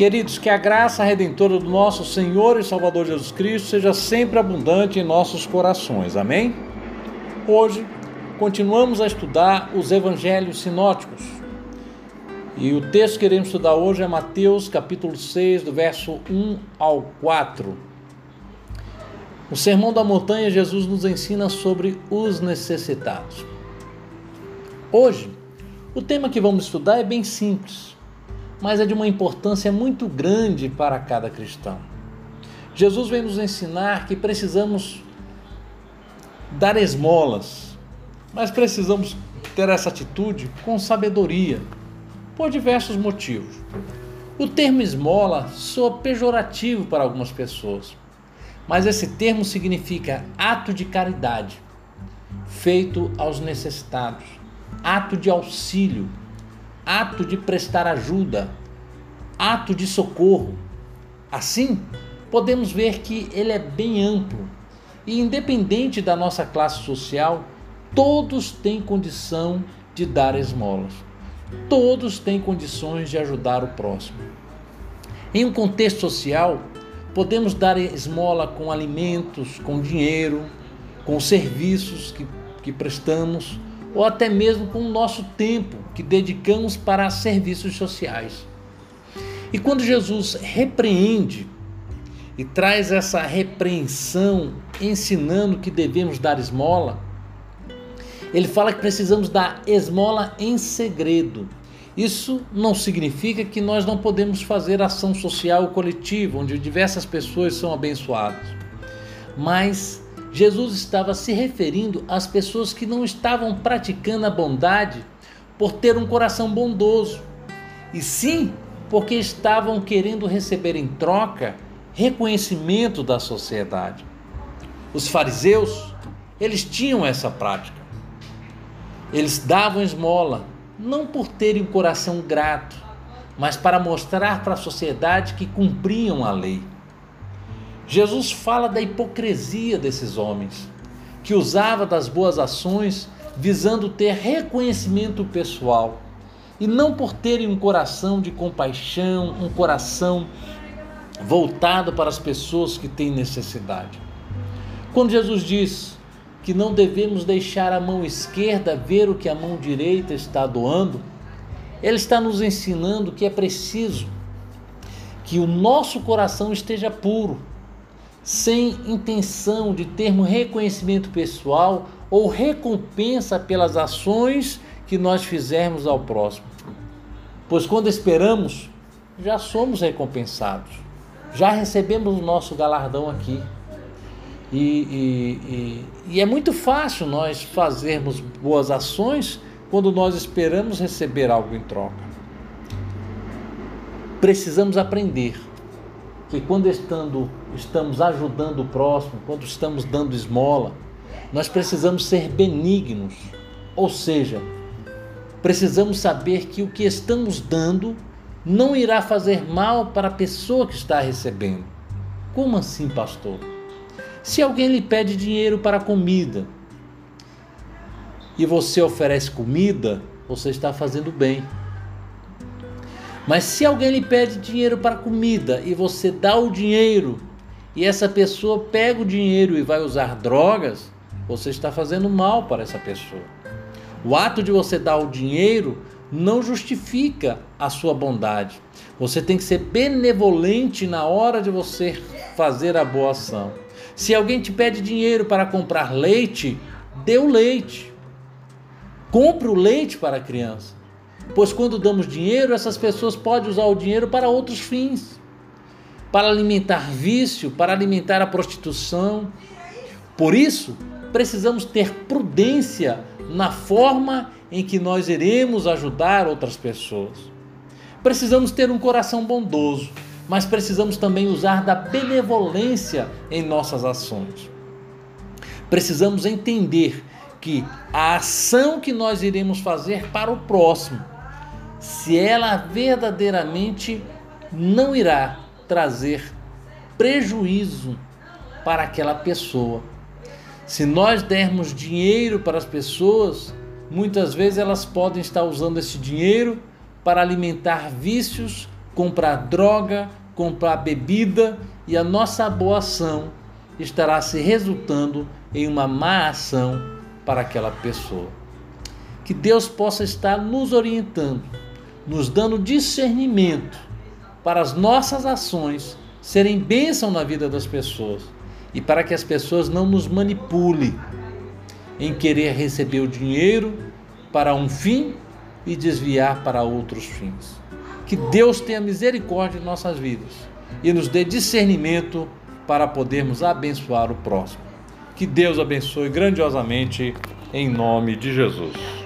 Queridos, que a graça redentora do nosso Senhor e Salvador Jesus Cristo seja sempre abundante em nossos corações. Amém? Hoje continuamos a estudar os evangelhos sinóticos. E o texto que queremos estudar hoje é Mateus capítulo 6, do verso 1 ao 4. No Sermão da Montanha, Jesus nos ensina sobre os necessitados. Hoje, o tema que vamos estudar é bem simples, mas é de uma importância muito grande para cada cristão. Jesus vem nos ensinar que precisamos dar esmolas, mas precisamos ter essa atitude com sabedoria, por diversos motivos. O termo esmola soa pejorativo para algumas pessoas, mas esse termo significa ato de caridade feito aos necessitados ato de auxílio, ato de prestar ajuda, ato de socorro. Assim, podemos ver que ele é bem amplo e, independente da nossa classe social, todos têm condição de dar esmolas. Todos têm condições de ajudar o próximo. Em um contexto social, podemos dar esmola com alimentos, com dinheiro, com serviços que, que prestamos ou até mesmo com o nosso tempo que dedicamos para serviços sociais. E quando Jesus repreende e traz essa repreensão, ensinando que devemos dar esmola, ele fala que precisamos dar esmola em segredo. Isso não significa que nós não podemos fazer ação social coletiva, onde diversas pessoas são abençoadas. Mas Jesus estava se referindo às pessoas que não estavam praticando a bondade por ter um coração bondoso, e sim porque estavam querendo receber em troca reconhecimento da sociedade. Os fariseus, eles tinham essa prática. Eles davam esmola, não por terem um coração grato, mas para mostrar para a sociedade que cumpriam a lei. Jesus fala da hipocrisia desses homens, que usava das boas ações visando ter reconhecimento pessoal e não por terem um coração de compaixão, um coração voltado para as pessoas que têm necessidade. Quando Jesus diz que não devemos deixar a mão esquerda ver o que a mão direita está doando, ele está nos ensinando que é preciso que o nosso coração esteja puro sem intenção de termos reconhecimento pessoal ou recompensa pelas ações que nós fizermos ao próximo. Pois quando esperamos, já somos recompensados, já recebemos o nosso galardão aqui. E, e, e, e é muito fácil nós fazermos boas ações quando nós esperamos receber algo em troca. Precisamos aprender que quando estando, estamos ajudando o próximo, quando estamos dando esmola, nós precisamos ser benignos, ou seja, precisamos saber que o que estamos dando não irá fazer mal para a pessoa que está recebendo. Como assim, pastor? Se alguém lhe pede dinheiro para comida e você oferece comida, você está fazendo bem. Mas se alguém lhe pede dinheiro para comida e você dá o dinheiro e essa pessoa pega o dinheiro e vai usar drogas, você está fazendo mal para essa pessoa. O ato de você dar o dinheiro não justifica a sua bondade. Você tem que ser benevolente na hora de você fazer a boa ação. Se alguém te pede dinheiro para comprar leite, dê o leite. Compre o leite para a criança. Pois quando damos dinheiro, essas pessoas podem usar o dinheiro para outros fins para alimentar vício, para alimentar a prostituição. Por isso, precisamos ter prudência na forma em que nós iremos ajudar outras pessoas. Precisamos ter um coração bondoso, mas precisamos também usar da benevolência em nossas ações. Precisamos entender que a ação que nós iremos fazer para o próximo se ela verdadeiramente não irá trazer prejuízo para aquela pessoa. Se nós dermos dinheiro para as pessoas, muitas vezes elas podem estar usando esse dinheiro para alimentar vícios comprar droga, comprar bebida e a nossa boa ação estará se resultando em uma má ação para aquela pessoa. Que Deus possa estar nos orientando, nos dando discernimento para as nossas ações serem bênção na vida das pessoas e para que as pessoas não nos manipulem em querer receber o dinheiro para um fim e desviar para outros fins. Que Deus tenha misericórdia em nossas vidas e nos dê discernimento para podermos abençoar o próximo. Que Deus abençoe grandiosamente em nome de Jesus.